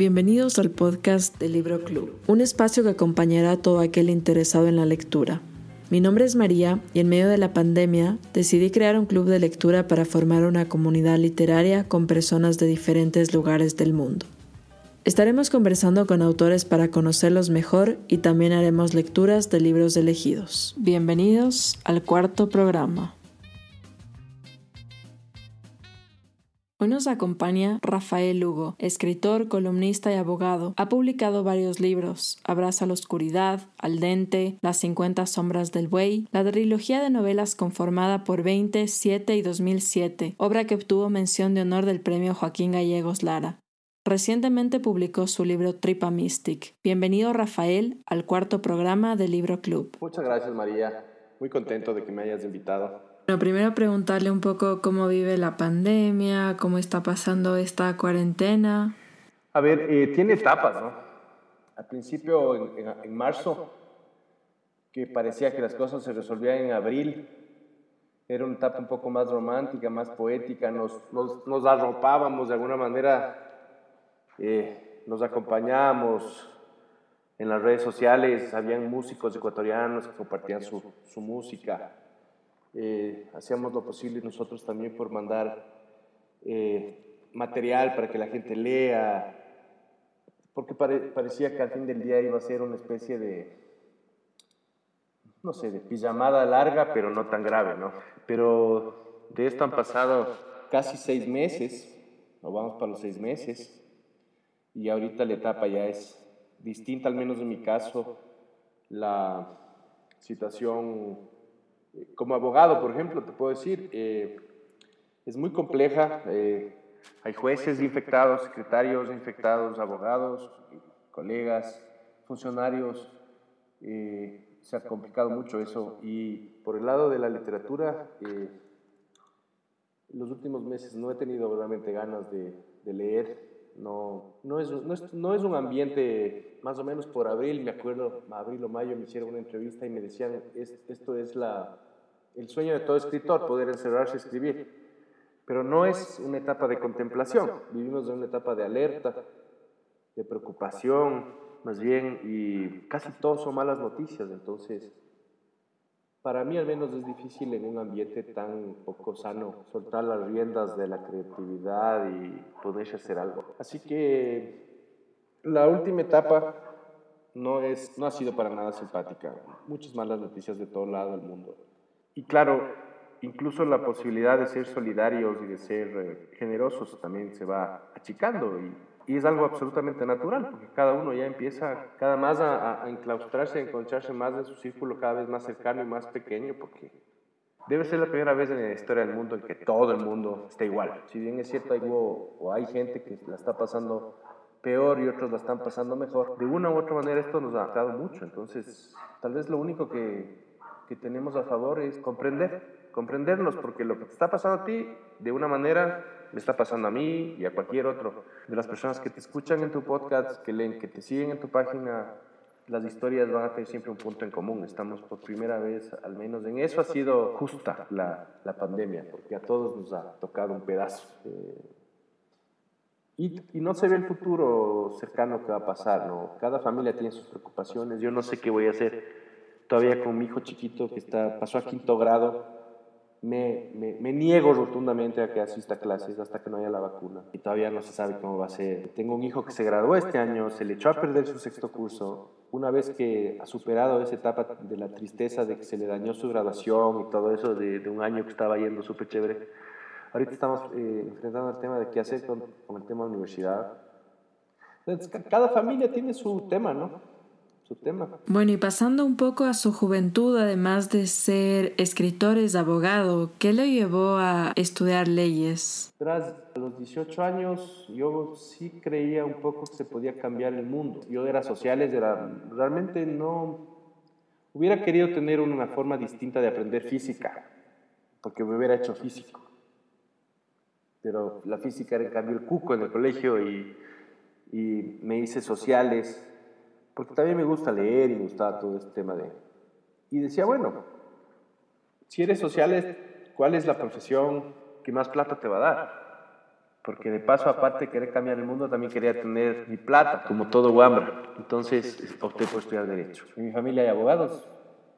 Bienvenidos al podcast del Libro Club, un espacio que acompañará a todo aquel interesado en la lectura. Mi nombre es María y en medio de la pandemia decidí crear un club de lectura para formar una comunidad literaria con personas de diferentes lugares del mundo. Estaremos conversando con autores para conocerlos mejor y también haremos lecturas de libros elegidos. Bienvenidos al cuarto programa. Hoy nos acompaña Rafael Lugo, escritor, columnista y abogado. Ha publicado varios libros: Abraza la oscuridad, Al dente, Las 50 sombras del buey, la trilogía de novelas conformada por 20, 7 y 2007, obra que obtuvo mención de honor del premio Joaquín Gallegos Lara. Recientemente publicó su libro Tripa Mystic. Bienvenido Rafael al cuarto programa del Libro Club. Muchas gracias María, muy contento de que me hayas invitado. Bueno, primero preguntarle un poco cómo vive la pandemia, cómo está pasando esta cuarentena. A ver, eh, tiene etapas, ¿no? Al principio, en, marzo, que parecía que las cosas se resolvían en abril, era una etapa un poco más romántica, más poética, nos, nos, nos arropábamos de alguna manera, eh, nos acompañábamos en las redes sociales, habían músicos ecuatorianos que compartían su, su música eh, hacíamos lo posible nosotros también por mandar eh, material para que la gente lea, porque parecía que al fin del día iba a ser una especie de, no sé, de pijamada larga, pero no tan grave, ¿no? Pero de esto han pasado casi seis meses, nos vamos para los seis meses, y ahorita la etapa ya es distinta, al menos en mi caso, la situación como abogado, por ejemplo, te puedo decir, eh, es muy compleja. Eh, hay jueces infectados, secretarios infectados, abogados, colegas, funcionarios. Eh, se ha complicado mucho eso. Y por el lado de la literatura, en los últimos meses no he tenido realmente ganas de, leer. No, no, es, no, es, no es un ambiente, más o menos por abril, me acuerdo, abril o mayo me hicieron una entrevista y me decían, esto es la, el sueño de todo escritor, poder encerrarse y escribir. Pero no es una etapa de contemplación, vivimos en una etapa de alerta, de preocupación, más bien, y casi todos son malas noticias, entonces, para mí al menos es difícil en un ambiente tan poco sano soltar las riendas de la creatividad y poderse hacer algo. Así que la última etapa no, es, no ha sido para nada simpática, muchas malas noticias de todo lado del mundo. Y claro, incluso la posibilidad de ser solidarios y de ser eh, generosos también se va achicando y, y, es algo absolutamente natural, porque cada uno ya empieza cada más a, a, enclaustrarse, a encontrarse más en su círculo cada vez más cercano y más pequeño, porque debe ser la primera vez en la historia del mundo en que todo el mundo está igual. Si bien es cierto, hay, o hay gente que la está pasando peor y otros la están pasando mejor, de una u otra manera esto nos ha afectado mucho, entonces tal vez lo único que que tenemos a favor es comprender, comprendernos, porque lo que te está pasando a ti, de una manera, me está pasando a mí y a cualquier otro. De las personas que te escuchan en tu podcast, que leen, que te siguen en tu página, las historias van a tener siempre un punto en común. Estamos por primera vez, al menos en eso ha sido justa la, la pandemia, porque a todos nos ha tocado un pedazo. Eh, y, y, no se ve el futuro cercano que va a pasar, ¿no? Cada familia tiene sus preocupaciones. Yo no sé qué voy a hacer todavía con mi hijo chiquito que está, pasó a quinto grado, me, me, niego rotundamente a que asista clases hasta que no haya la vacuna. Y todavía no se sabe cómo va a ser. Tengo un hijo que se graduó este año, se le echó a perder su sexto curso. Una vez que ha superado esa etapa de la tristeza de que se le dañó su graduación y todo eso de, de un año que estaba yendo súper chévere, ahorita estamos eh, enfrentando el tema de qué hacer con, con el tema de universidad. Cada familia tiene su tema, ¿no? Tema. Bueno, y pasando un poco a su juventud, además de ser escritor, es abogado, ¿qué le llevó a estudiar leyes? Tras los 18 años, yo sí creía un poco que se podía cambiar el mundo. Yo era sociales, era, realmente no... Hubiera querido tener una forma distinta de aprender física, porque me hubiera hecho físico. Pero la física era en cambio el cuco en el colegio y, y me hice sociales porque también me gusta leer y me gustaba todo este tema de... Y decía, bueno, si eres social, ¿cuál es la profesión que más plata te va a dar? porque de paso, aparte de querer cambiar el mundo, también quería tener mi plata, como todo Wambra. Entonces opté por estudiar Derecho. En mi familia hay abogados,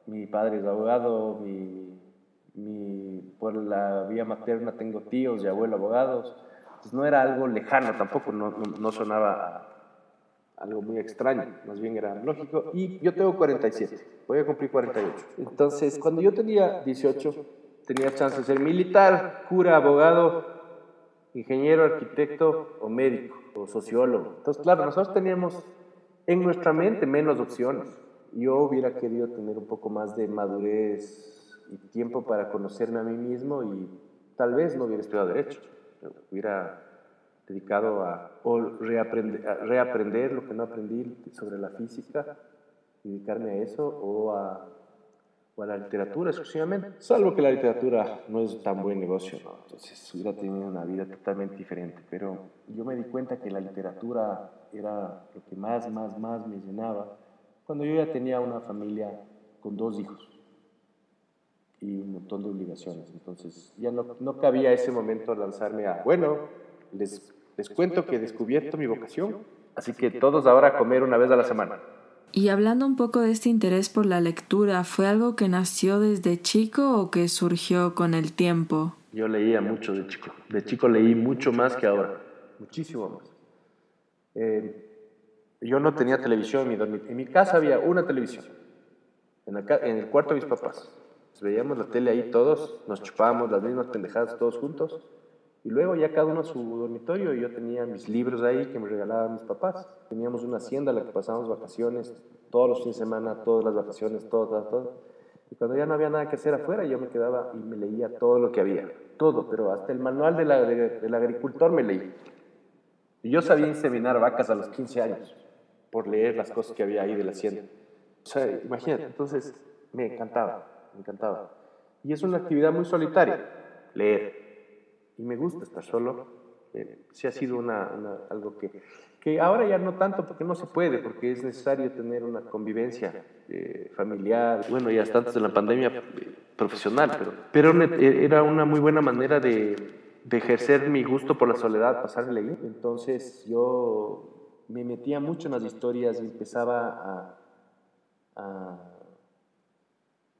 mi padre es abogado, mi, mi, por la vía materna tengo tíos y abuelos abogados. Entonces no era algo lejano tampoco, no, no, sonaba algo muy extraño, más bien era lógico. Y yo tengo 47, voy a cumplir 48. Entonces, cuando yo tenía 18, tenía chance de ser militar, cura, abogado ingeniero, arquitecto o médico o sociólogo. Entonces, claro, nosotros teníamos en nuestra mente menos opciones. Yo hubiera querido tener un poco más de madurez y tiempo para conocerme a mí mismo y tal vez no hubiera estudiado derecho. Hubiera dedicado a, reaprender, a reaprender lo que no aprendí sobre la física, dedicarme a eso o a o a la literatura exclusivamente, salvo que la literatura no es tan buen negocio, ¿no? entonces hubiera tenido una vida totalmente diferente, pero yo me di cuenta que la literatura era lo que más, más, más me llenaba cuando yo ya tenía una familia con dos hijos y un montón de obligaciones, entonces ya no, no cabía ese momento lanzarme a, bueno, les, les cuento que he descubierto mi vocación, así que todos ahora a comer una vez a la semana. Y hablando un poco de este interés por la lectura, ¿fue algo que nació desde chico o que surgió con el tiempo? Yo leía mucho de chico. De chico leí mucho más que ahora. Muchísimo más. Eh, yo no tenía televisión en mi dormitorio. En mi casa había una televisión. En, en el cuarto de mis papás. veíamos la tele ahí todos, nos chupábamos las mismas pendejadas todos juntos. Y luego ya cada uno a su dormitorio y yo tenía mis libros ahí que me regalaban mis papás. Teníamos una hacienda en la que pasábamos vacaciones todos los fines de semana, todas las vacaciones, todo, todo, Y cuando ya no había nada que hacer afuera, yo me quedaba y me leía todo lo que había. Todo, pero hasta el manual de la, del agricultor me leí. Y yo sabía inseminar vacas a los 15 años por leer las cosas que había ahí de la hacienda. O sea, imagínate, entonces me encantaba, me encantaba. Y es una actividad muy solitaria, leer y me gusta estar solo. Eh, sí ha sido una, algo que, que ahora ya no tanto porque no se puede, porque es necesario tener una convivencia eh, familiar, bueno, ya hasta antes de la pandemia eh, profesional, pero, pero era una muy buena manera de, de ejercer mi gusto por la soledad, pasar ahí. Entonces yo me metía mucho en las historias y empezaba a, a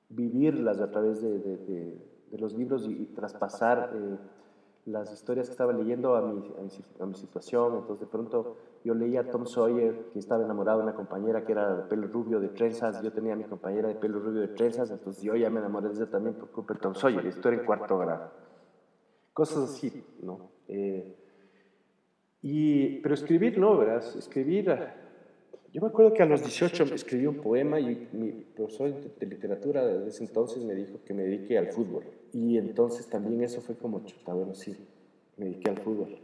vivirlas a través de, de, de, los libros y, traspasar las historias que estaba leyendo a mi, a mi, situación. Entonces, de pronto, yo leía a Tom Sawyer, que estaba enamorado de una compañera que era de pelo rubio de trenzas. Yo tenía a mi compañera de pelo rubio de trenzas, entonces yo ya me enamoré de ella también por culpa de Tom Sawyer. Esto era en cuarto grado. Cosas así, ¿no? Eh, y, pero escribir no, ¿verdad? Escribir. Yo me acuerdo que a los 18 escribí un poema y mi profesor de literatura de ese entonces me dijo que me dedique al fútbol. Y entonces también eso fue como, chuta, bueno, sí, me dediqué al fútbol.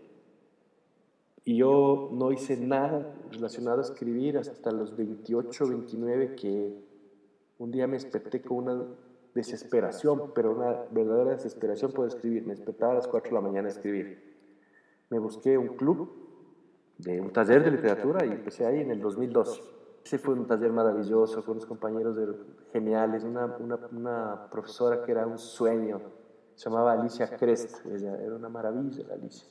Y yo no hice nada relacionado a escribir hasta los 28, 29, que un día me desperté con una desesperación, pero una verdadera desesperación por escribir. Me despertaba a las 4 de la mañana a escribir. Me busqué un club, de un taller de literatura, y empecé ahí en el 2002. Ese fue un taller maravilloso, con unos compañeros geniales, una, una, una, profesora que era un sueño, se llamaba Alicia Crest, ella era una maravilla la Alicia.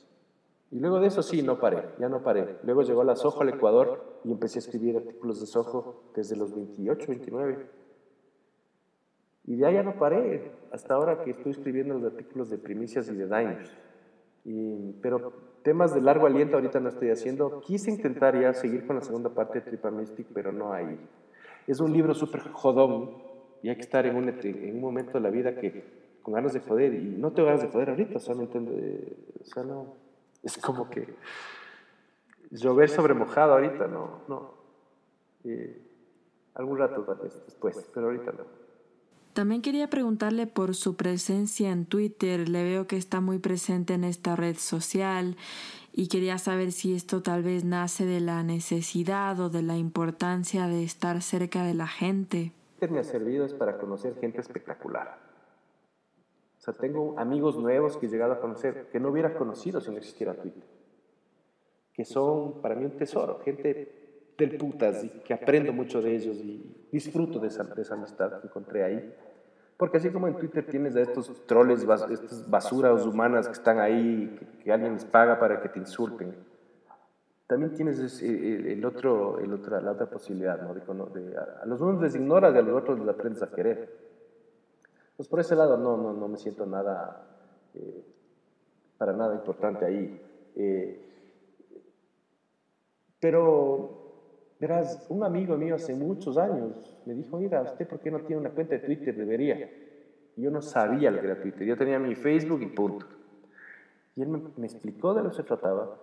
Y luego de eso sí, no paré, ya no paré. Luego llegó la Sojo al Ecuador y empecé a escribir artículos de Sojo desde los 28, 29. Y de ahí ya no paré, hasta ahora que estoy escribiendo los artículos de primicias y de daños. Y, pero temas de largo aliento ahorita no estoy haciendo. Quise intentar ya seguir con la segunda parte de Tripa Mystic, pero no hay. Es un libro súper jodón y hay que estar en un, en un momento de la vida que con ganas de joder y no tengo ganas de joder ahorita, sea, no o sea, no, es como que llover sobre mojado ahorita, no, no. algún rato tal vez después, pero ahorita no. También quería preguntarle por su presencia en Twitter. Le veo que está muy presente en esta red social y quería saber si esto tal vez nace de la necesidad o de la importancia de estar cerca de la gente. Me ha servido es para conocer gente espectacular. O sea, tengo amigos nuevos que he llegado a conocer que no hubiera conocido si no existiera Twitter. Que son para mí un tesoro, gente del putas y que aprendo mucho de ellos y disfruto de esa, de esa amistad que encontré ahí. Porque así como en Twitter tienes a estos troles, estas basuras humanas que están ahí, que, alguien les paga para que te insulten, también tienes el, otro, el la otra posibilidad, ¿no? De, a los unos les ignoras y a los otros les aprendes a querer. Pues por ese lado no, no, no me siento nada, eh, para nada importante ahí. Eh, pero Verás, un amigo mío hace muchos años me dijo, mira, ¿usted por qué no tiene una cuenta de Twitter? Debería. yo no sabía lo que era Twitter, yo tenía mi Facebook y punto. Y él me, explicó de lo que se trataba.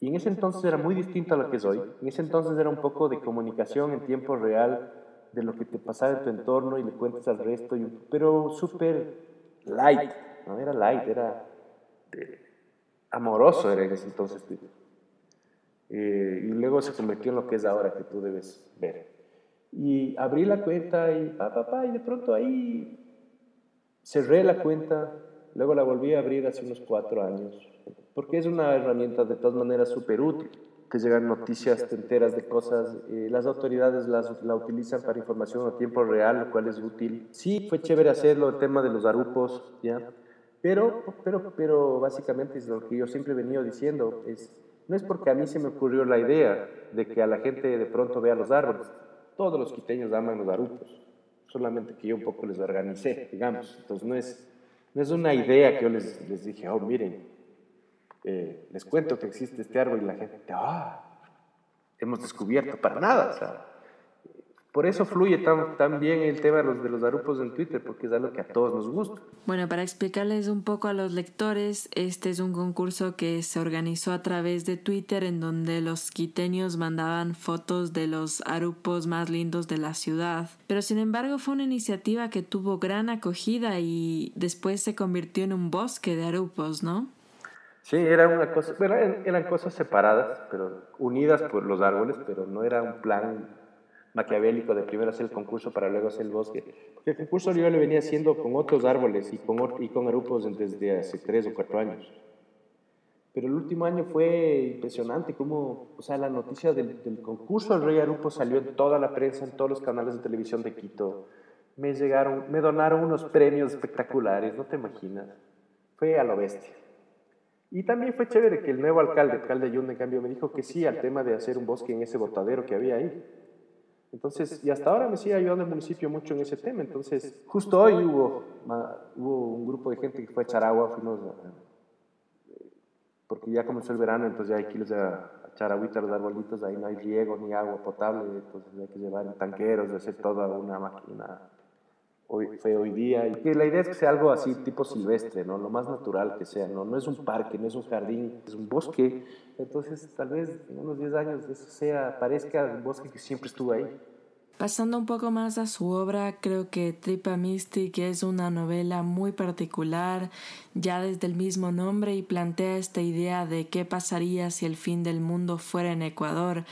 Y en ese entonces era muy distinto a lo que es hoy. En ese entonces era un poco de comunicación en tiempo real, de lo que te pasaba en tu entorno y le cuentas al resto, pero súper light, no era light, era amoroso era en ese entonces Twitter. Eh, y luego se convirtió en lo que es ahora que tú debes ver. Y abrí la cuenta y pa, pa, pa, y de pronto ahí cerré la cuenta, luego la volví a abrir hace unos cuatro años, porque es una herramienta de todas maneras súper útil. Te llegan noticias, te enteras de cosas, eh, las autoridades las, la utilizan para información a tiempo real, lo cual es útil. Sí, fue chévere hacerlo, el tema de los arupos, ¿ya? Pero, pero, pero básicamente es lo que yo siempre he venido diciendo, es no es porque a mí se me ocurrió la idea de que a la gente de pronto vea los árboles. Todos los quiteños aman los arupos, solamente que yo un poco les organicé, digamos. Entonces no es, no es una idea que yo les, dije, oh, miren, eh, les cuento que existe este árbol y la gente, ah, hemos descubierto para nada. O sea, por eso fluye tan, bien el tema de los, de los arupos en Twitter, porque es algo que a todos nos gusta. Bueno, para explicarles un poco a los lectores, este es un concurso que se organizó a través de Twitter en donde los quiteños mandaban fotos de los arupos más lindos de la ciudad. Pero sin embargo fue una iniciativa que tuvo gran acogida y después se convirtió en un bosque de arupos, ¿no? Sí, era una cosa, eran, eran cosas separadas, pero unidas por los árboles, pero no era un plan maquiavélico de primero hacer el concurso para luego hacer el bosque. Porque el concurso yo lo venía haciendo con otros árboles y con, y grupos desde hace tres o cuatro años. Pero el último año fue impresionante, como, o sea, la noticia del, concurso del Rey Arupo salió en toda la prensa, en todos los canales de televisión de Quito. Me llegaron, me donaron unos premios espectaculares, no te imaginas. Fue a lo bestia. Y también fue chévere que el nuevo alcalde, alcalde Yunde, en cambio, me dijo que sí al tema de hacer un bosque en ese botadero que había ahí. Entonces, y hasta ahora me sigue ayudando el municipio mucho en ese tema. Entonces, justo hoy hubo, hubo un grupo de gente que fue a echar agua, fuimos, porque ya comenzó el verano, entonces ya hay que ir a, a los arbolitos, ahí no hay riego ni agua potable, entonces hay que llevar en tanqueros, hacer toda una máquina. Hoy, fue hoy día, y que la idea es que sea algo así tipo silvestre, ¿no? lo más natural que sea, ¿no? no es un parque, no es un jardín, es un bosque, entonces tal vez en unos 10 años eso sea, parezca un bosque que siempre estuvo ahí. Pasando un poco más a su obra, creo que Tripa Mystic es una novela muy particular, ya desde el mismo nombre, y plantea esta idea de qué pasaría si el fin del mundo fuera en Ecuador.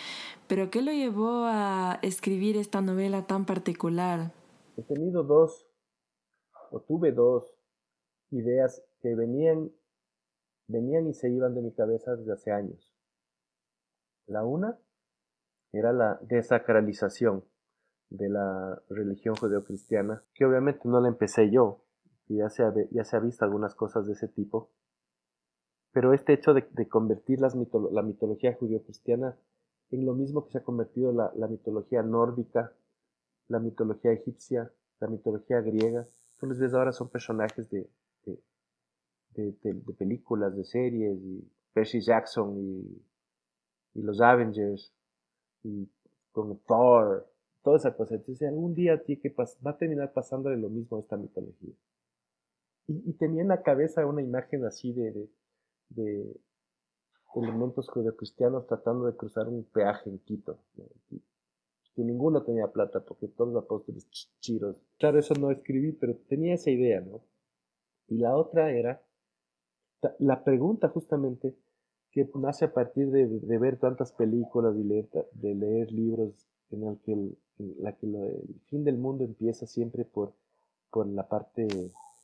Pero ¿qué lo llevó a escribir esta novela tan particular? He tenido dos, o tuve dos ideas que venían, venían y se iban de mi cabeza desde hace años. La una era la desacralización de la religión judeocristiana, que obviamente no la empecé yo, ya se ha, ya se ha visto algunas cosas de ese tipo, pero este hecho de, convertir la mitología judeocristiana en lo mismo que se ha convertido la mitología nórdica la mitología egipcia, la mitología griega. Tú les ves ahora son personajes de, de, películas, de series, y Percy Jackson y, y los Avengers, y con Thor, toda esa cosa. Entonces algún día va a terminar pasándole lo mismo a esta mitología. Y, tenía en la cabeza una imagen así de, de, elementos judeocristianos tratando de cruzar un peaje en Quito que ninguno tenía plata porque todos los apóstoles chiros. Claro, eso no escribí, pero tenía esa idea, ¿no? Y la otra era la pregunta justamente que nace a partir de, ver tantas películas y leer, de leer libros en el que, el, la que el fin del mundo empieza siempre por, por la parte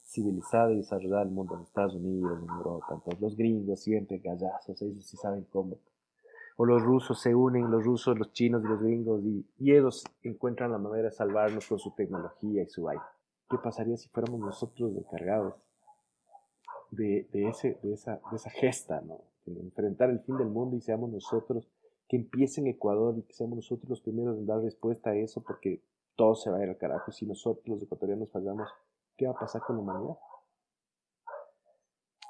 civilizada y desarrollada del mundo, en Estados Unidos, en Europa, entonces los gringos siempre gallazos, ellos sí saben cómo o los rusos se unen, los rusos, los chinos y los gringos, y, ellos encuentran la manera de salvarnos con su tecnología y su aire. ¿qué pasaría si fuéramos nosotros encargados de, ese, de, esa, de esa gesta, ¿no? De enfrentar el fin del mundo y seamos nosotros que empiece en Ecuador y que seamos nosotros los primeros en dar respuesta a eso porque todo se va a ir al carajo. Si nosotros los ecuatorianos fallamos, ¿qué va a pasar con la humanidad?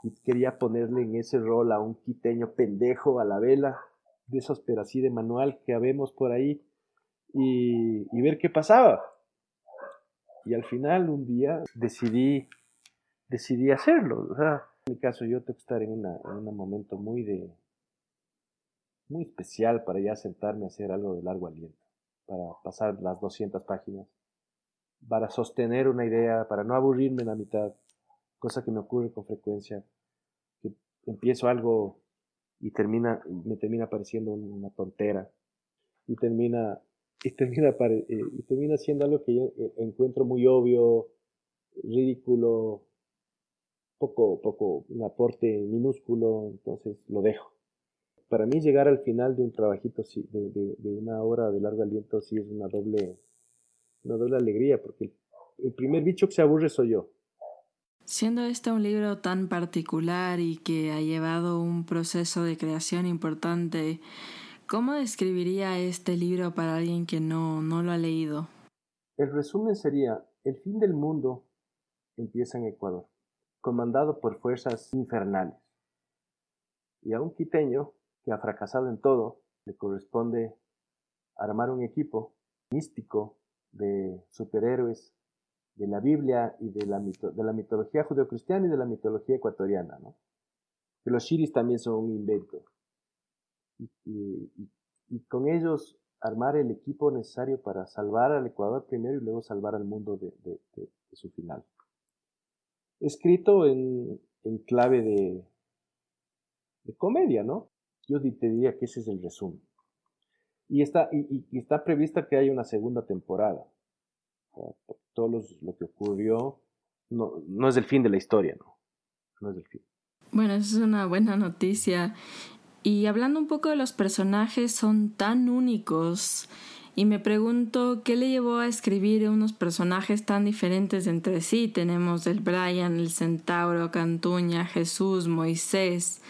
Y quería ponerle en ese rol a un quiteño pendejo a la vela, de esos pero así de manual que habemos por ahí, y, ver qué pasaba. Y al final un día decidí, decidí hacerlo. O sea, en mi caso yo tengo que estar en, una, en un momento muy de muy especial para ya sentarme a hacer algo de largo aliento, para pasar las 200 páginas, para sostener una idea, para no aburrirme en la mitad, cosa que me ocurre con frecuencia, que empiezo algo y termina, me termina pareciendo una tontera, y termina y termina, eh, y termina siendo algo que yo eh, encuentro muy obvio, ridículo, poco, poco, un aporte minúsculo, entonces lo dejo. Para mí llegar al final de un trabajito, de, de una hora de largo aliento, sí es una doble, una doble alegría, porque el primer bicho que se aburre soy yo. Siendo este un libro tan particular y que ha llevado un proceso de creación importante, ¿Cómo describiría este libro para alguien que no, no lo ha leído? El resumen sería, el fin del mundo empieza en Ecuador, comandado por fuerzas infernales. Y a un quiteño que ha fracasado en todo, le corresponde armar un equipo místico de superhéroes de la Biblia y de la, de la mitología judeocristiana y de la mitología ecuatoriana, ¿no? Que los shiris también son un invento y, con ellos armar el equipo necesario para salvar al Ecuador primero y luego salvar al mundo de, su final. Escrito en, clave de, comedia, ¿no? Yo te diría que ese es el resumen. Y está, y, está prevista que haya una segunda temporada. Todo lo que ocurrió no, no es el fin de la historia, ¿no? No es el fin. Bueno, eso es una buena noticia. Y hablando un poco de los personajes, son tan únicos. Y me pregunto qué le llevó a escribir unos personajes tan diferentes entre sí. Tenemos el Brian, el Centauro, Cantuña, Jesús, Moisés.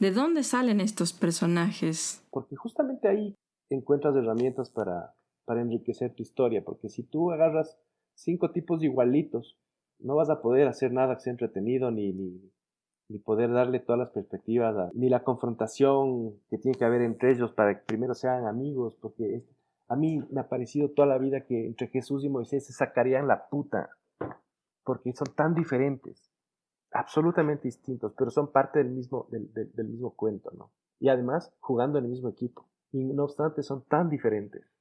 ¿De dónde salen estos personajes? Porque justamente ahí encuentras herramientas para, para enriquecer tu historia. Porque si tú agarras cinco tipos igualitos, no vas a poder hacer nada que sea entretenido ni, ni, ni poder darle todas las perspectivas, ni la confrontación que tiene que haber entre ellos para que primero sean amigos, porque a mí me ha parecido toda la vida que entre Jesús y Moisés se sacarían la puta, porque son tan diferentes, absolutamente distintos, pero son parte del mismo, del, del mismo cuento, ¿no? Y además jugando en el mismo equipo, y no obstante son tan diferentes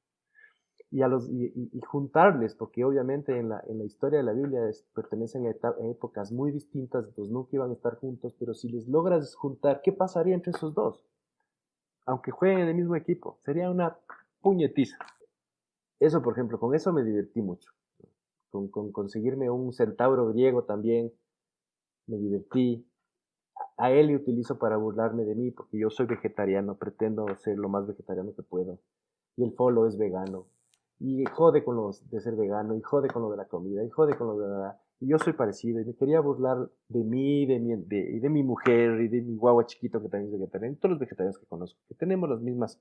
y, a los, y, juntarles, porque obviamente en la, en la historia de la Biblia pertenecen a, épocas muy distintas, pues nunca iban a estar juntos, pero si les logras juntar, ¿qué pasaría entre esos dos? Aunque jueguen en el mismo equipo, sería una puñetiza. Eso, por ejemplo, con eso me divertí mucho. Con, con conseguirme un centauro griego también, me divertí. A él le utilizo para burlarme de mí, porque yo soy vegetariano, pretendo ser lo más vegetariano que puedo. Y el folo es vegano y jode con lo de ser vegano, y jode con lo de la comida, y jode con lo de la... Y yo soy parecido, y me quería burlar de mí, de mi, de, y de mi mujer, y de mi guagua chiquito que también es vegetariano, y todos los vegetarianos que conozco, que tenemos las mismas,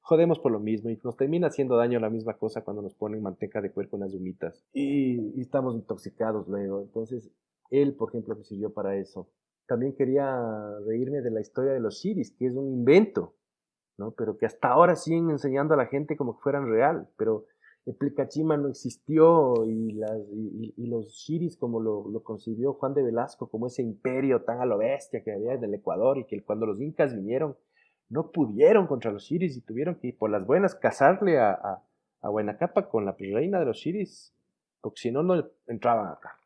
jodemos por lo mismo, y nos termina haciendo daño la misma cosa cuando nos ponen manteca de cuerpo en las humitas, y, estamos intoxicados luego. Entonces, él, por ejemplo, me sirvió para eso. También quería reírme de la historia de los shiris, que es un invento, ¿no? Pero que hasta ahora siguen enseñando a la gente como que fueran real, pero el Plicachima no existió y, los shiris como lo, lo, concibió Juan de Velasco, como ese imperio tan a lo bestia que había en el Ecuador y que cuando los incas vinieron no pudieron contra los shiris y tuvieron que por las buenas casarle a, a, a con la reina de los shiris, porque si no, no entraban acá.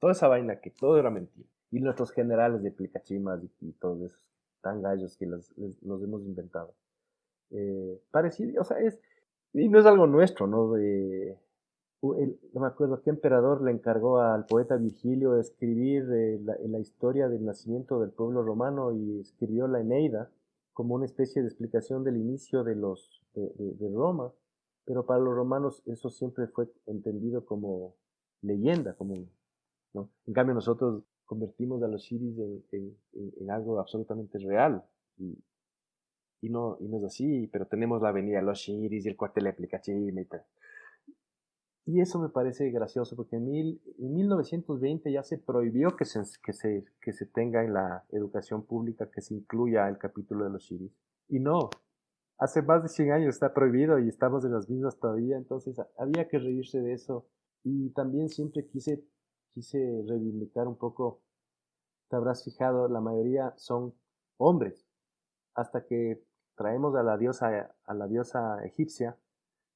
Toda esa vaina que todo era mentira. Y nuestros generales de Plicachimas y, todos esos tan gallos que los, hemos inventado. Eh, parecido, o sea, es, y no es algo nuestro, ¿no? De, no me acuerdo qué emperador le encargó al poeta Virgilio escribir eh, la, historia del nacimiento del pueblo romano y escribió la Eneida como una especie de explicación del inicio de, los, de, Roma, pero para los romanos eso siempre fue entendido como leyenda común. ¿no? En cambio, nosotros convertimos a los shiris en, en, algo absolutamente real. Y, y, no, y no es así, pero tenemos la avenida los shiris y el cuartel de y tal. Y eso me parece gracioso porque en, mil, en 1920 ya se prohibió que se, que, se, que se tenga en la educación pública que se incluya el capítulo de los shiris. Y no, hace más de 100 años está prohibido y estamos en las mismas todavía, entonces había que reírse de eso. Y también siempre quise, quise reivindicar un poco, te habrás fijado, la mayoría son hombres, hasta que traemos a la diosa, a la diosa egipcia,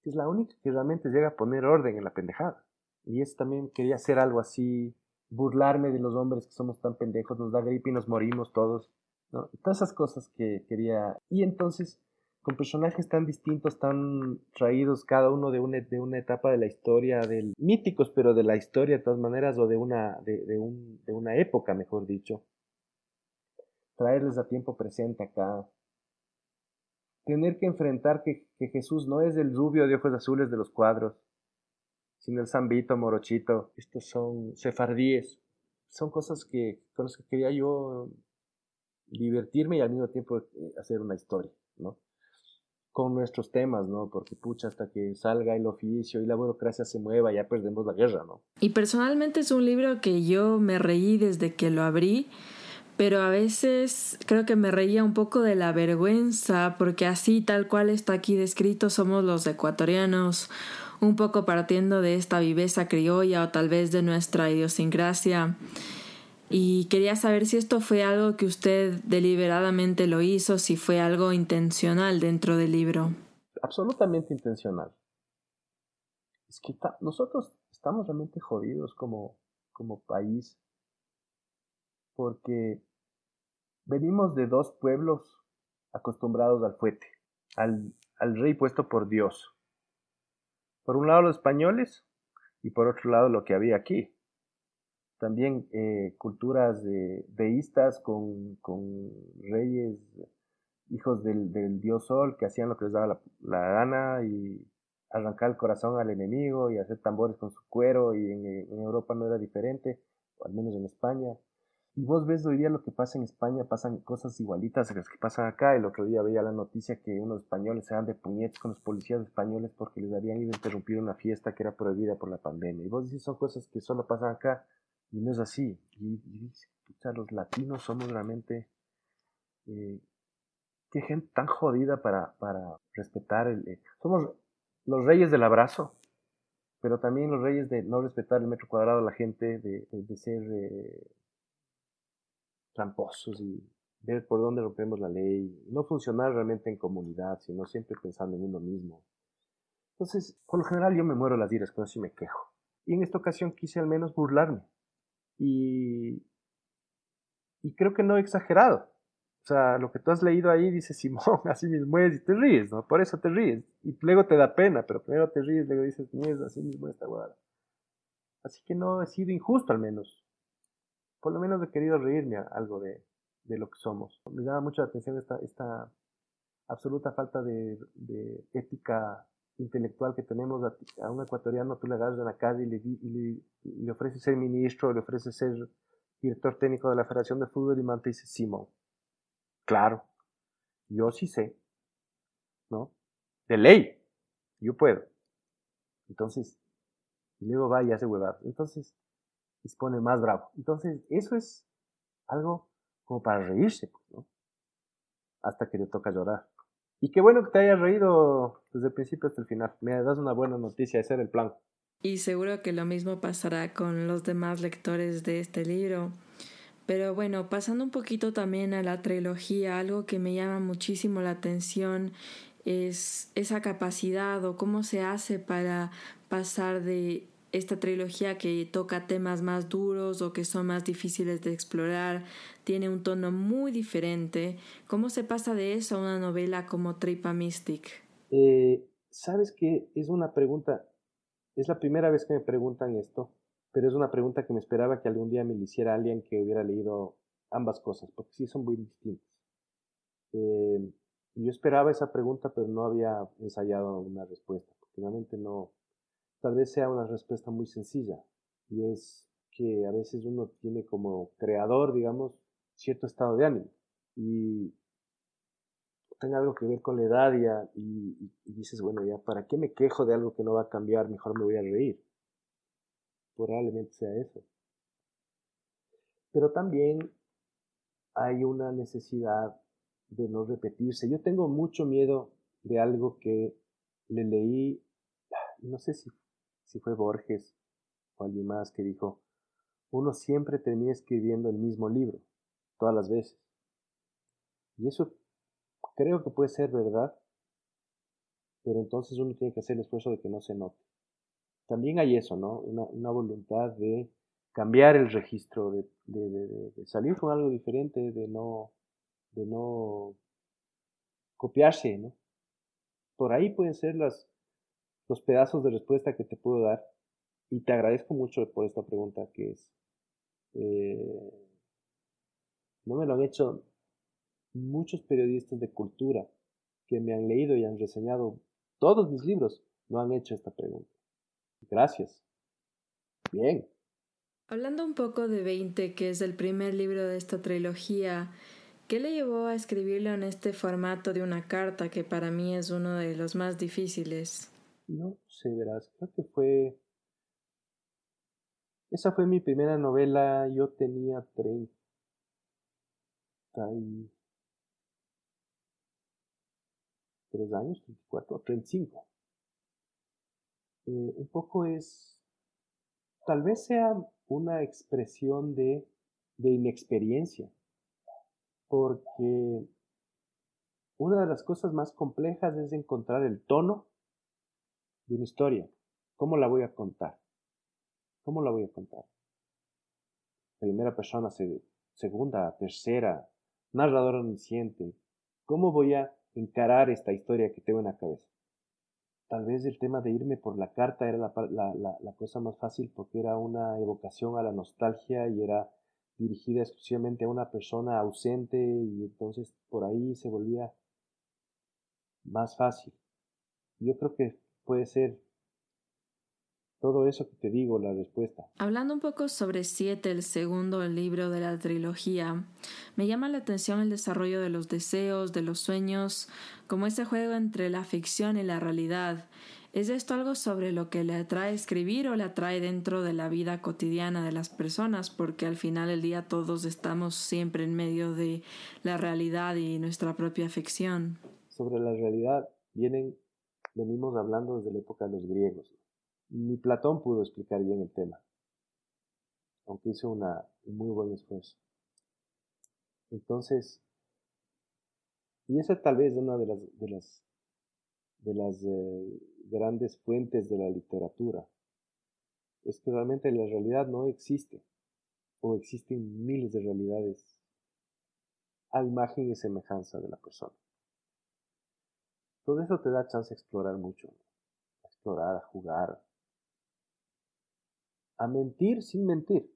es la única que realmente llega a poner orden en la pendejada. Y eso también quería hacer algo así, burlarme de los hombres que somos tan pendejos, nos da gripe y nos morimos todos. Todas esas cosas que quería. Y entonces, con personajes tan distintos, tan traídos cada uno de una, de una etapa de la historia, del, míticos, pero de la historia de todas maneras, o de una, de, de, un, de una época, mejor dicho. Traerles a tiempo presente acá, tener que enfrentar que, Jesús no es el rubio de ojos azules de los cuadros, sino el zambito, morochito. Estos son sefardíes. Son cosas que, con las que quería yo divertirme y al mismo tiempo eh, hacer una historia, ¿no? Con nuestros temas, ¿no? Porque pucha, hasta que salga el oficio y la burocracia se mueva, ya perdemos la guerra, ¿no? Y personalmente es un libro que yo me reí desde que lo abrí pero a veces creo que me reía un poco de la vergüenza, porque así tal cual está aquí descrito somos los ecuatorianos, un poco partiendo de esta viveza criolla o tal vez de nuestra idiosincrasia. Y quería saber si esto fue algo que usted deliberadamente lo hizo, si fue algo intencional dentro del libro. Absolutamente intencional. Es que nosotros estamos realmente jodidos como, como país porque Venimos de dos pueblos acostumbrados al fuete, al, rey puesto por Dios. Por un lado los españoles y por otro lado lo que había aquí. También eh, culturas deístas con, reyes, hijos del, dios sol, que hacían lo que les daba la, gana y arrancar el corazón al enemigo y hacer tambores con su cuero y en, en Europa no era diferente, o al menos en España. Y vos ves hoy día lo que pasa en España, pasan cosas igualitas a las que pasan acá. El otro día veía la noticia que unos españoles se dan de puñetes con los policías españoles porque les habían ido a interrumpir una fiesta que era prohibida por la pandemia. Y vos dices, son cosas que solo pasan acá. Y no es así. Y, dices, los latinos somos realmente... Eh, qué gente tan jodida para, para respetar el... Eh, somos los reyes del abrazo, pero también los reyes de no respetar el metro cuadrado de la gente, de, de, ser... Eh, tramposos y ver por dónde rompemos la ley, no funcionar realmente en comunidad, sino siempre pensando en uno mismo. Entonces, por lo general yo me muero las iras cuando sí me quejo. Y en esta ocasión quise al menos burlarme. Y, y creo que no he exagerado. O sea, lo que tú has leído ahí dice Simón, así mismo es, y te ríes, ¿no? Por eso te ríes. Y luego te da pena, pero primero te ríes, luego dices, mierda, así mismo esta guada. Así que no he sido injusto al menos por lo menos he querido reírme algo de, de lo que somos. Me llama mucho la atención esta, esta absoluta falta de, de ética intelectual que tenemos a, un ecuatoriano, tú le agarras en la calle y le, y le, ofreces ser ministro, le ofreces ser director técnico de la Federación de Fútbol y man te dice, Simón, claro, yo sí sé, ¿no? De ley, yo puedo. Entonces, y luego va y hace huevadas. Entonces, y se pone más bravo. Entonces, eso es algo como para reírse, pues, ¿no? Hasta que le toca llorar. Y qué bueno que te hayas reído desde el principio hasta el final. Me das una buena noticia, ese era el plan. Y seguro que lo mismo pasará con los demás lectores de este libro. Pero bueno, pasando un poquito también a la trilogía, algo que me llama muchísimo la atención es esa capacidad o cómo se hace para pasar de esta trilogía que toca temas más duros o que son más difíciles de explorar, tiene un tono muy diferente. ¿Cómo se pasa de eso a una novela como Tripa Mystic? Eh, Sabes que es una pregunta, es la primera vez que me preguntan esto, pero es una pregunta que me esperaba que algún día me lo hiciera alguien que hubiera leído ambas cosas, porque sí son muy distintas. Eh, yo esperaba esa pregunta, pero no había ensayado una respuesta, porque realmente no, tal vez sea una respuesta muy sencilla. y es que a veces uno tiene como creador, digamos, cierto estado de ánimo y tenga algo que ver con la edad y, y, dices, bueno, ya, ¿para qué me quejo de algo que no va a cambiar? Mejor me voy a reír. Probablemente sea eso. Pero también hay una necesidad de no repetirse. Yo tengo mucho miedo de algo que le leí, no sé si, si fue Borges o alguien más que dijo, uno siempre termina escribiendo el mismo libro, todas las veces. Y eso creo que puede ser verdad, pero entonces uno tiene que hacer el esfuerzo de que no se note. También hay eso, ¿no? Una, voluntad de cambiar el registro, de, de, salir con algo diferente, de no, de no copiarse, ¿no? Por ahí pueden ser las, los pedazos de respuesta que te puedo dar. Y te agradezco mucho por esta pregunta que es, eh, no me lo han hecho muchos periodistas de cultura que me han leído y han reseñado todos mis libros, no han hecho esta pregunta. Gracias. Bien. Hablando un poco de 20, que es el primer libro de esta trilogía, ¿qué le llevó a escribirlo en este formato de una carta que para mí es uno de los más difíciles? No sé, verás, creo que fue... Esa fue mi primera novela, yo tenía 30 y años, 34, 35. Eh, un poco es, tal vez sea una expresión de, de inexperiencia, porque una de las cosas más complejas es encontrar el tono de una historia. ¿Cómo la voy a contar? ¿Cómo la voy a contar? Primera persona, segunda, tercera, narrador omnisciente. ¿Cómo voy a encarar esta historia que tengo en la cabeza. Tal vez el tema de irme por la carta era la, la, cosa más fácil porque era una evocación a la nostalgia y era dirigida exclusivamente a una persona ausente y entonces por ahí se volvía más fácil. Yo creo que puede ser todo eso que te digo, la respuesta. Hablando un poco sobre Siete, el segundo libro de la trilogía, me llama la atención el desarrollo de los deseos, de los sueños, como ese juego entre la ficción y la realidad. ¿Es esto algo sobre lo que le atrae escribir o le atrae dentro de la vida cotidiana de las personas? Porque al final del día todos estamos siempre en medio de la realidad y nuestra propia ficción. Sobre la realidad vienen, venimos hablando desde la época de los griegos. Ni Platón pudo explicar bien el tema, aunque hizo una, un muy buen esfuerzo. Entonces, y esa tal vez es una de las, de las, de las eh, grandes fuentes de la literatura, es que realmente la realidad no existe, o existen miles de realidades a imagen y semejanza de la persona. Todo eso te da chance a explorar mucho, a explorar, a jugar, a mentir sin mentir.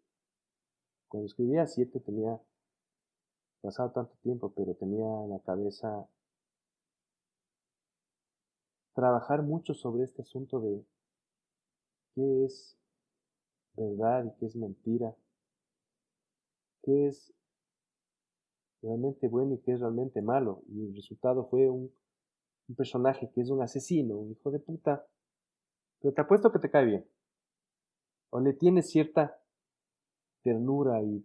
Cuando escribía siete tenía pasado tanto tiempo, pero tenía en la cabeza trabajar mucho sobre este asunto de qué es verdad y qué es mentira, qué es realmente bueno y qué es realmente malo. Y el resultado fue un, un personaje que es un asesino, un hijo de puta, pero te apuesto que te cae bien o le tienes cierta ternura y,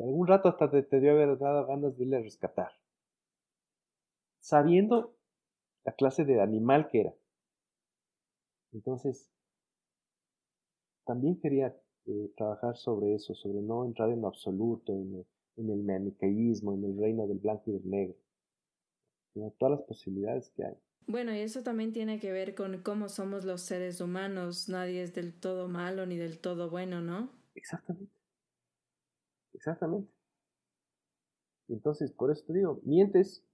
algún rato hasta te, te dio haber dado ganas de irle a rescatar. Sabiendo la clase de animal que era. Entonces, también quería eh, trabajar sobre eso, sobre no entrar en lo absoluto, en el, en el maniqueísmo, en el reino del blanco y del negro, sino todas las posibilidades que hay. Bueno, y eso también tiene que ver con cómo somos los seres humanos. Nadie es del todo malo ni del todo bueno, ¿no? Exactamente. Exactamente. Entonces, por eso te digo, mientes,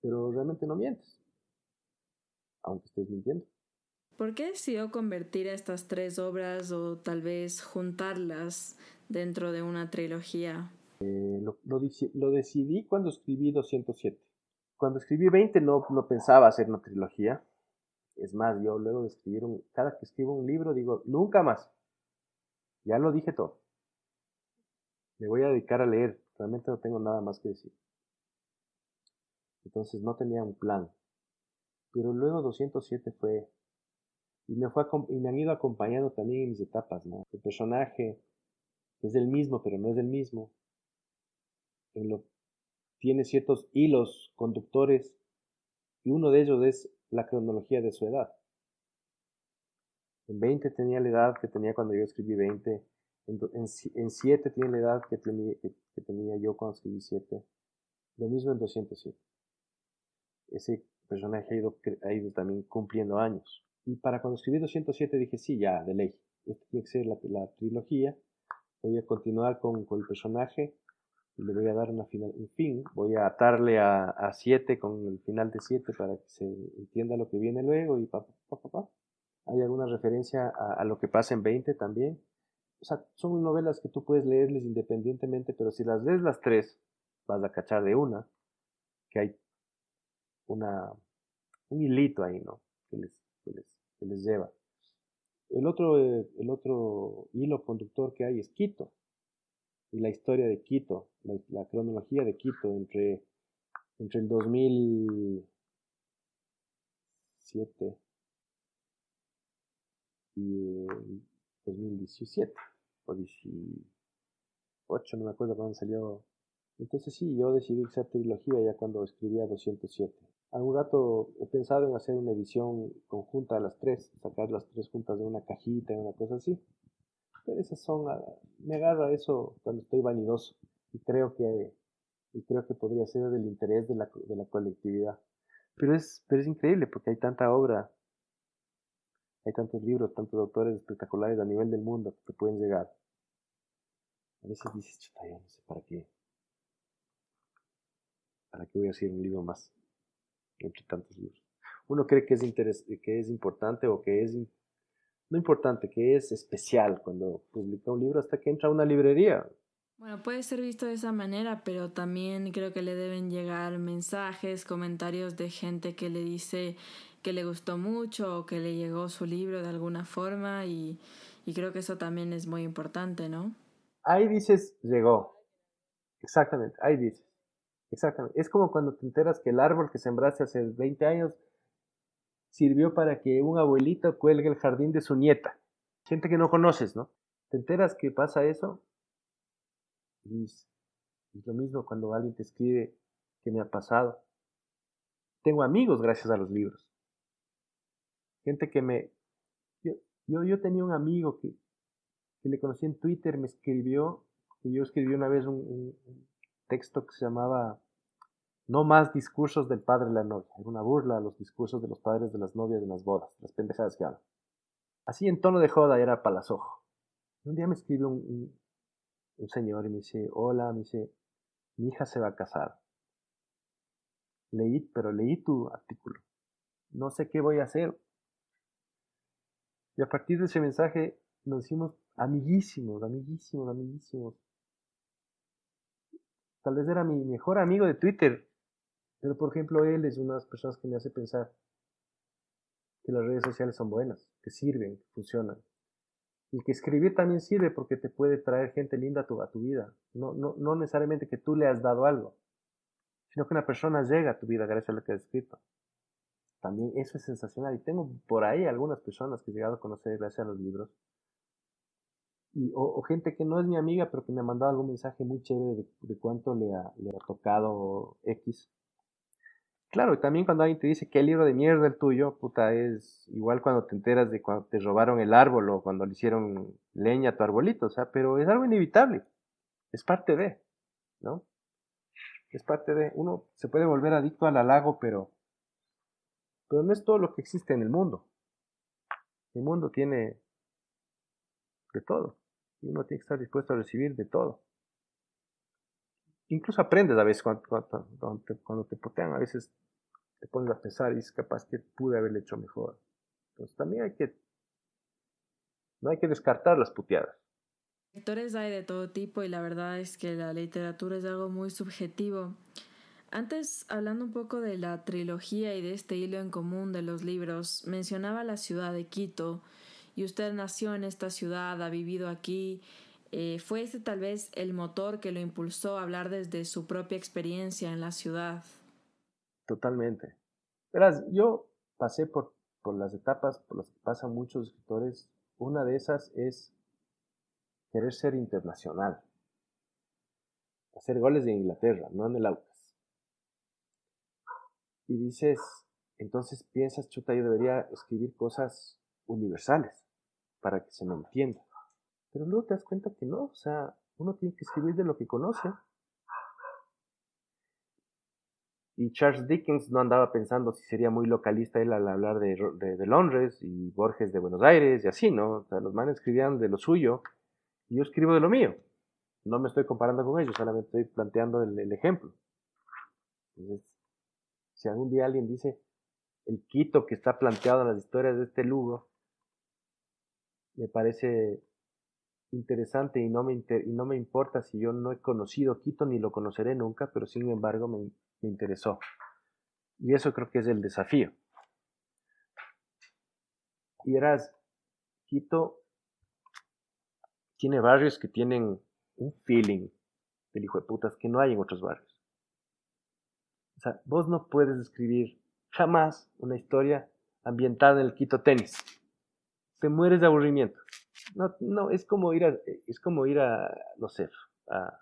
pero realmente no mientes. Aunque estés mintiendo. ¿Por qué decidió convertir estas tres obras o tal vez juntarlas dentro de una trilogía? Eh, lo, lo decidí cuando escribí 207 cuando escribí 20 no, no pensaba hacer una trilogía. Es más, yo luego de escribir un, cada que escribo un libro digo, nunca más. Ya lo dije todo. Me voy a dedicar a leer. Realmente no tengo nada más que decir. Entonces no tenía un plan. Pero luego 207 fue... Y me, fue, y me han ido acompañando también en mis etapas, ¿no? El personaje es el mismo, pero no es el mismo. En lo, tiene ciertos hilos conductores y uno de ellos es la cronología de su edad. En 20 tenía la edad que tenía cuando yo escribí 20. En, 7 tiene la edad que tenía, que, tenía yo cuando escribí 7. Lo mismo en 207. Ese personaje ha ido, ha ido también cumpliendo años. Y para cuando escribí 207 dije, sí, ya, de ley. Esto tiene que ser la, la trilogía. Voy a continuar con, con, el personaje le voy a dar una final, un fin. Voy a atarle a 7 con el final de 7 para que se entienda lo que viene luego y pa, pa, pa, pa. Hay alguna referencia a, lo que pasa en 20 también. O sea, son novelas que tú puedes leerles independientemente, pero si las lees las tres, vas a cachar de una, que hay una, un hilito ahí, ¿no? Que les, que les, lleva. El otro, eh, el otro hilo conductor que hay es Quito y la historia de Quito, la, cronología de Quito entre, entre el 2007 y el 2017 o 18, no me acuerdo cuándo salió. Entonces sí, yo decidí hacer trilogía ya cuando escribía 207. Algún rato he pensado en hacer una edición conjunta a las tres, sacar las tres juntas de una cajita, una cosa así. Pero esas son, ah, me agarra eso cuando estoy vanidoso y creo que, y creo que podría ser del interés de la, de la colectividad. Pero es, pero es increíble porque hay tanta obra hay tantos libros, tantos autores espectaculares a nivel del mundo que pueden llegar. A veces dices, chuta, yo no sé para qué. ¿Para qué voy a hacer un libro más? Entre tantos libros. Uno cree que es, interes que es importante o que es, no importante, que es especial cuando publica un libro hasta que entra a una librería. Bueno, puede ser visto de esa manera, pero también creo que le deben llegar mensajes, comentarios de gente que le dice que le gustó mucho o que le llegó su libro de alguna forma y, creo que eso también es muy importante, ¿no? Ahí dices, llegó. Exactamente, ahí dices. Exactamente. Es como cuando te enteras que el árbol que sembraste hace 20 años sirvió para que un abuelito cuelgue el jardín de su nieta. Gente que no conoces, ¿no? Te enteras que pasa eso y es lo mismo cuando alguien te escribe que me ha pasado. Tengo amigos gracias a los libros. Gente que me... Yo, yo, tenía un amigo que, que, le conocí en Twitter, me escribió, y yo escribí una vez un, texto que se llamaba No más discursos del padre de la novia. Era una burla a los discursos de los padres de las novias en las bodas, las pendejadas que hablan. Así en tono de joda era palazojo. Un día me escribió un, un señor y me dice, hola, me dice, mi hija se va a casar. Leí, pero leí tu artículo. No sé qué voy a hacer. Y a partir de ese mensaje nos hicimos amiguísimos, amiguísimos, amiguísimos. Tal vez era mi mejor amigo de Twitter, pero por ejemplo él es una de las personas que me hace pensar que las redes sociales son buenas, que sirven, que funcionan. Y que escribir también sirve porque te puede traer gente linda a tu, vida. No, no, no necesariamente que tú le has dado algo, sino que una persona llega a tu vida gracias a lo que has escrito. También eso es sensacional. Y tengo por ahí algunas personas que he llegado a conocer gracias a los libros. Y, o, gente que no es mi amiga, pero que me ha mandado algún mensaje muy chévere de, cuánto le ha, le ha, tocado X. Claro, y también cuando alguien te dice que el libro de mierda el tuyo, puta, es igual cuando te enteras de cuando te robaron el árbol o cuando le hicieron leña a tu arbolito, o sea, pero es algo inevitable. Es parte de, ¿no? Es parte de. Uno se puede volver adicto al halago, pero pero no es todo lo que existe en el mundo. El mundo tiene de todo. Y uno tiene que estar dispuesto a recibir de todo. Incluso aprendes a veces cuando, cuando, te, potean, a veces te pones a pensar y es capaz que pude haberle hecho mejor. Entonces también hay que, no hay que descartar las puteadas. Lectores hay de todo tipo y la verdad es que la literatura es algo muy subjetivo. Antes, hablando un poco de la trilogía y de este hilo en común de los libros, mencionaba la ciudad de Quito y usted nació en esta ciudad, ha vivido aquí. Eh, ¿Fue este tal vez el motor que lo impulsó a hablar desde su propia experiencia en la ciudad? Totalmente. Verás, yo pasé por, por las etapas por las que pasan muchos escritores. Una de esas es querer ser internacional. Hacer goles de Inglaterra, no en el Aucas. Y dices, entonces piensas, chuta, yo debería escribir cosas universales para que se me entienda. Pero luego te das cuenta que no, o sea, uno tiene que escribir de lo que conoce. Y Charles Dickens no andaba pensando si sería muy localista él al hablar de, Londres y Borges de Buenos Aires y así, ¿no? O sea, los manes escribían de lo suyo y yo escribo de lo mío. No me estoy comparando con ellos, solamente estoy planteando el, el ejemplo. Entonces, si algún día alguien dice el Quito que está planteado en las historias de este Lugo, me parece interesante y no me, y no me importa si yo no he conocido Quito ni lo conoceré nunca, pero sin embargo me, me interesó. Y eso creo que es el desafío. Y verás, Quito tiene barrios que tienen un feeling del hijo de putas que no hay en otros barrios. O sea, vos no puedes escribir jamás una historia ambientada en el Quito tenis. Te mueres de aburrimiento. No, no, es como ir a, es como ir a, no sé, a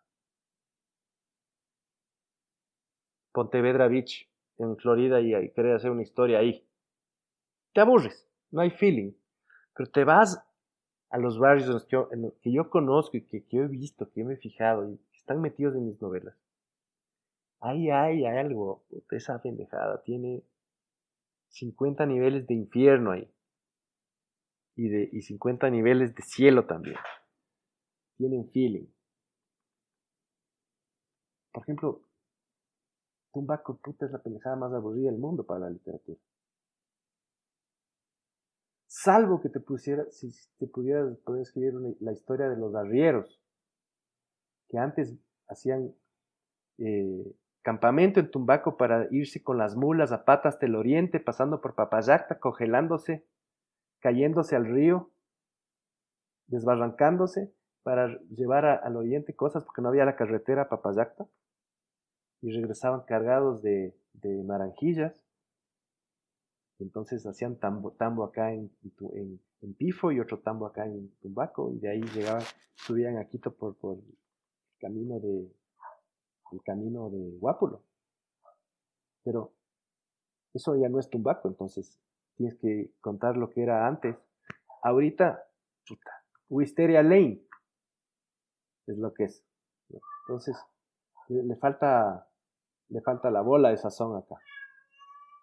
Pontevedra Beach en Florida y, y querer hacer una historia ahí. Te aburres, no hay feeling. Pero te vas a los barrios en los que yo, conozco y que, he visto, que yo me he fijado y están metidos en mis novelas. Ahí hay algo, esa pendejada tiene 50 niveles de infierno ahí y, de, y 50 niveles de cielo también. Tienen feeling. Por ejemplo, Tumbaco es la pendejada más aburrida del mundo para la literatura. Salvo que te pusiera, si te pudieras poder escribir la historia de los arrieros, que antes hacían eh, campamento en Tumbaco para irse con las mulas a patas del oriente, pasando por Papayacta, congelándose cayéndose al río, desbarrancándose para llevar al oriente cosas porque no había la carretera Papayacta y regresaban cargados de, naranjillas. Entonces hacían tambo, tambo acá en, en, Pifo y otro tambo acá en Tumbaco y de ahí llegaban, subían a Quito por, por el camino de el camino de Guápulo. Pero eso ya no es Tumbaco, entonces tienes que contar lo que era antes. Ahorita, puta, Wisteria Lane es lo que es. Entonces, le, falta, le falta la bola de sazón acá.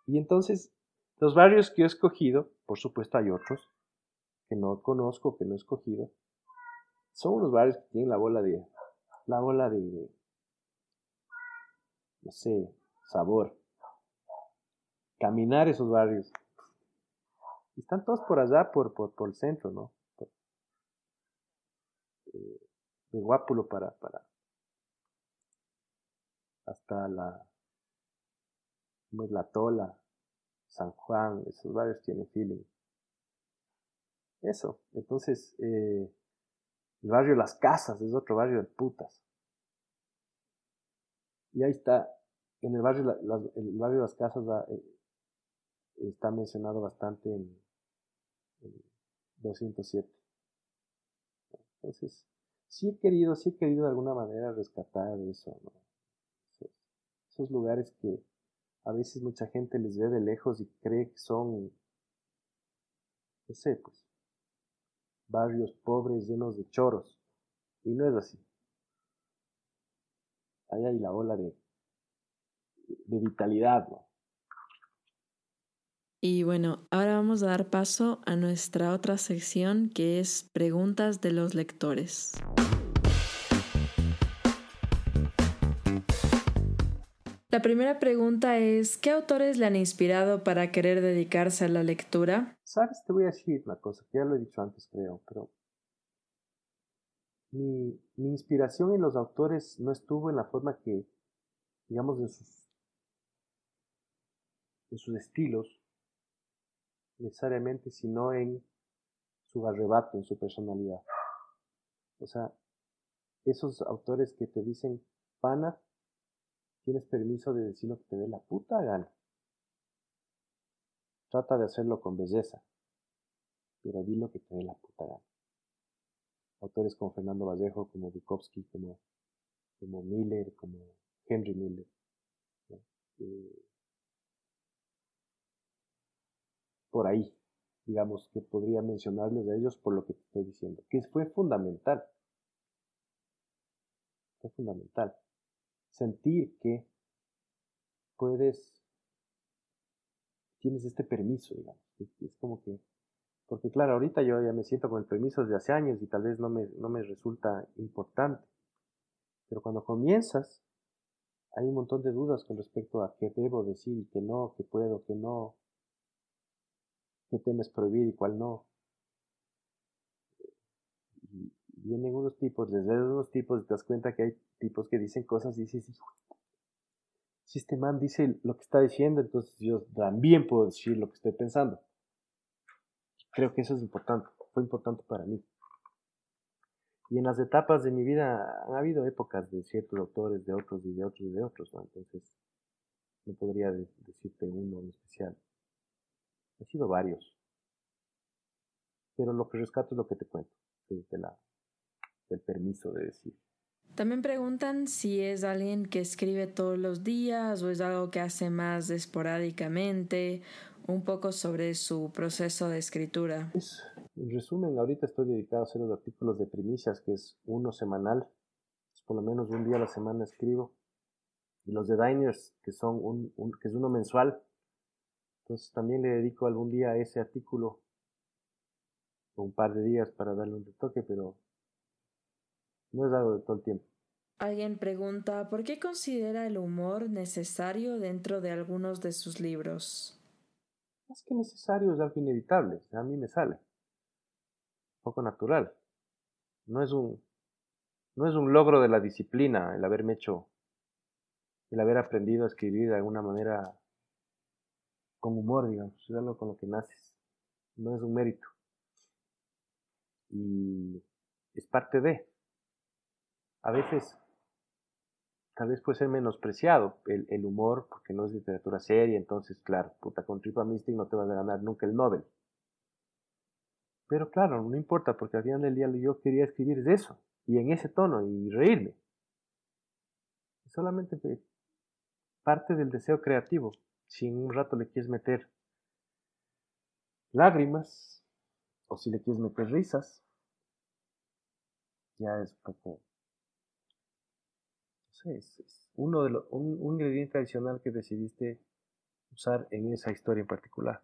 Y entonces, los barrios que he escogido, por supuesto hay otros que no conozco, que no he escogido, son unos barrios que tienen la bola de, la bola de no sé, sabor. Caminar esos barrios están todos por allá, por, por, por el centro, ¿no? Eh, de Guápulo para, para hasta la, pues, la Tola, San Juan, esos barrios tienen feeling. Eso, entonces, eh, el barrio Las Casas es otro barrio de putas. Y ahí está, en el barrio, el barrio Las Casas eh, está mencionado bastante en, 207. Entonces, sí he querido, sí he querido de alguna manera rescatar eso, esos, lugares que a veces mucha gente les ve de lejos y cree que son, no sé, pues, barrios pobres llenos de choros. Y no es así. Ahí hay la ola de, de vitalidad, ¿no? Y bueno, ahora vamos a dar paso a nuestra otra sección que es preguntas de los lectores. La primera pregunta es, ¿qué autores le han inspirado para querer dedicarse a la lectura? Sabes, te voy a decir una cosa, que ya lo he dicho antes creo, pero mi, inspiración en los autores no estuvo en la forma que, digamos, de sus, de sus estilos, necesariamente, sino en su arrebato, en su personalidad. O sea, esos autores que te dicen, pana, tienes permiso de decir lo que te dé la puta gana. Trata de hacerlo con belleza, pero di lo que te dé la puta gana. Autores como Fernando Vallejo, como Bukowski, como, como Miller, como Henry Miller. Eh, por ahí, digamos, que podría mencionarles a ellos por lo que te estoy diciendo, que fue fundamental. Fue fundamental. Sentir que puedes, tienes este permiso, digamos. Es como que, porque claro, ahorita yo ya me siento con el permiso desde hace años y tal vez no me, no me resulta importante. Pero cuando comienzas, hay un montón de dudas con respecto a qué debo decir, que no, que puedo, que no, qué temas prohibir y cuál no. Y vienen unos tipos, les ves unos tipos y te das cuenta que hay tipos que dicen cosas y dices, hijo, si este man dice lo que está diciendo, entonces yo también puedo decir lo que estoy pensando. Creo que eso es importante, fue importante para mí. Y en las etapas de mi vida han habido épocas de ciertos autores, de otros y de otros y de otros, ¿no? Entonces, no podría decirte uno en especial. Han sido varios. Pero lo que rescato es lo que te cuento, desde la, del permiso de decir. También preguntan si es alguien que escribe todos los días o es algo que hace más esporádicamente, un poco sobre su proceso de escritura. en resumen, ahorita estoy dedicado a hacer los artículos de primicias, que es uno semanal, por lo menos un día a la semana escribo, y los de Diners, que, son un, que es uno mensual, entonces también le dedico algún día a ese artículo, o un par de días para darle un retoque, pero no es algo de todo el tiempo. Alguien pregunta, ¿por qué considera el humor necesario dentro de algunos de sus libros? Más que necesario es algo inevitable, a mí me sale. Un poco natural. No es un, no es un logro de la disciplina el haberme hecho, el haber aprendido a escribir de alguna manera con humor, digamos, es algo con lo que naces. No es un mérito. Y es parte de a veces tal vez puede ser menospreciado el, humor, porque no es literatura seria, entonces, claro, puta, con Tripa Mystic no te vas a ganar nunca el Nobel. Pero claro, no importa, porque al final del día yo quería escribir de eso, y en ese tono, y reírme. Solamente parte del deseo creativo. Si en un rato le quieres meter lágrimas, o si le quieres meter risas, ya es poco es, uno de los, un, ingrediente adicional que decidiste usar en esa historia en particular.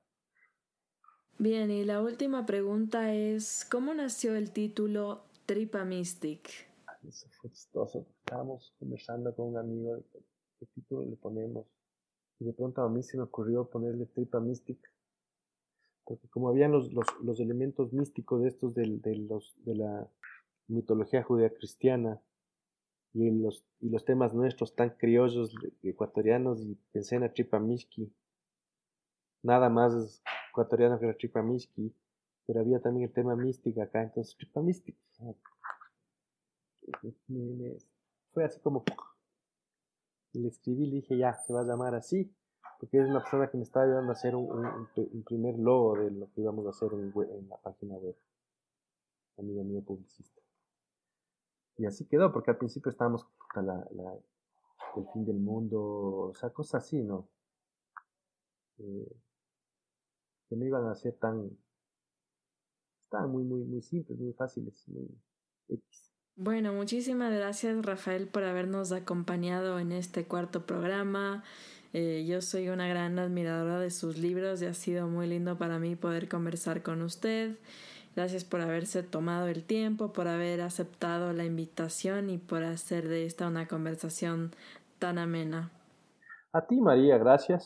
Bien, y la última pregunta es, ¿cómo nació el título Tripa Mystic? Eso fue chistoso. Estábamos conversando con un amigo de qué título le ponemos. Y de pronto a mí se me ocurrió ponerle Tripa Mystic. Porque como habían los, los, elementos místicos de estos de, de, los, de la mitología judía cristiana, y los, y los temas nuestros tan criollos ecuatorianos y pensé en la Tripamishki. Nada más ecuatoriano que la Tripamishki, pero había también el tema mística acá, entonces Tripamishki. Fue así como le escribí, le dije ya, se va a llamar así, porque es una persona que me estaba ayudando a hacer un, primer logo de lo que íbamos a hacer en, la página web. Amigo mío publicista. Y así quedó, porque al principio estábamos la, la, el fin del mundo, o sea, cosas así, ¿no? Eh, que no iban a ser tan, estaban muy, muy, muy simples, muy fáciles, muy Bueno, muchísimas gracias Rafael por habernos acompañado en este cuarto programa. Eh, yo soy una gran admiradora de sus libros y ha sido muy lindo para mí poder conversar con usted. Gracias por haberse tomado el tiempo, por haber aceptado la invitación y por hacer de esta una conversación tan amena. A ti, María, gracias.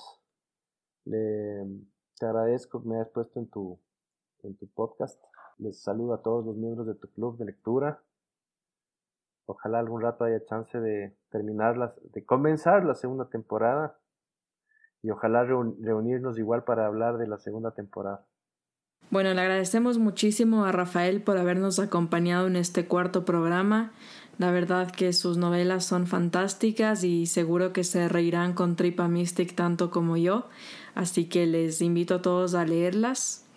te agradezco que me hayas puesto en tu, en tu podcast. Les saludo a todos los miembros de tu club de lectura. Ojalá algún rato haya chance de terminar, de comenzar la segunda temporada y ojalá reunirnos igual para hablar de la segunda temporada. Bueno, le agradecemos muchísimo a Rafael por habernos acompañado en este cuarto programa. La verdad que sus novelas son fantásticas y seguro que se reirán con Tripa Mystic tanto como yo, así que les invito a todos a leerlas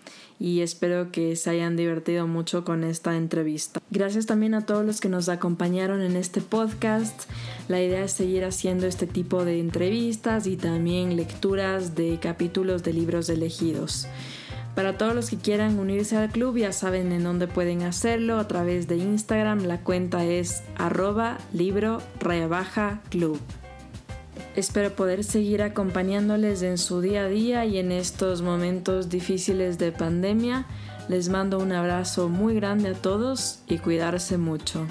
y espero que se hayan divertido mucho con esta entrevista. Gracias también a todos los que nos acompañaron en este podcast. La idea es seguir haciendo este tipo de entrevistas y también lecturas de capítulos de libros elegidos. Para todos los que quieran unirse al club ya saben en dónde pueden hacerlo a través de Instagram. La cuenta es arroba libro club. Espero poder seguir acompañándoles en su día a día y en estos momentos difíciles de pandemia. Les mando un abrazo muy grande a todos y cuidarse mucho.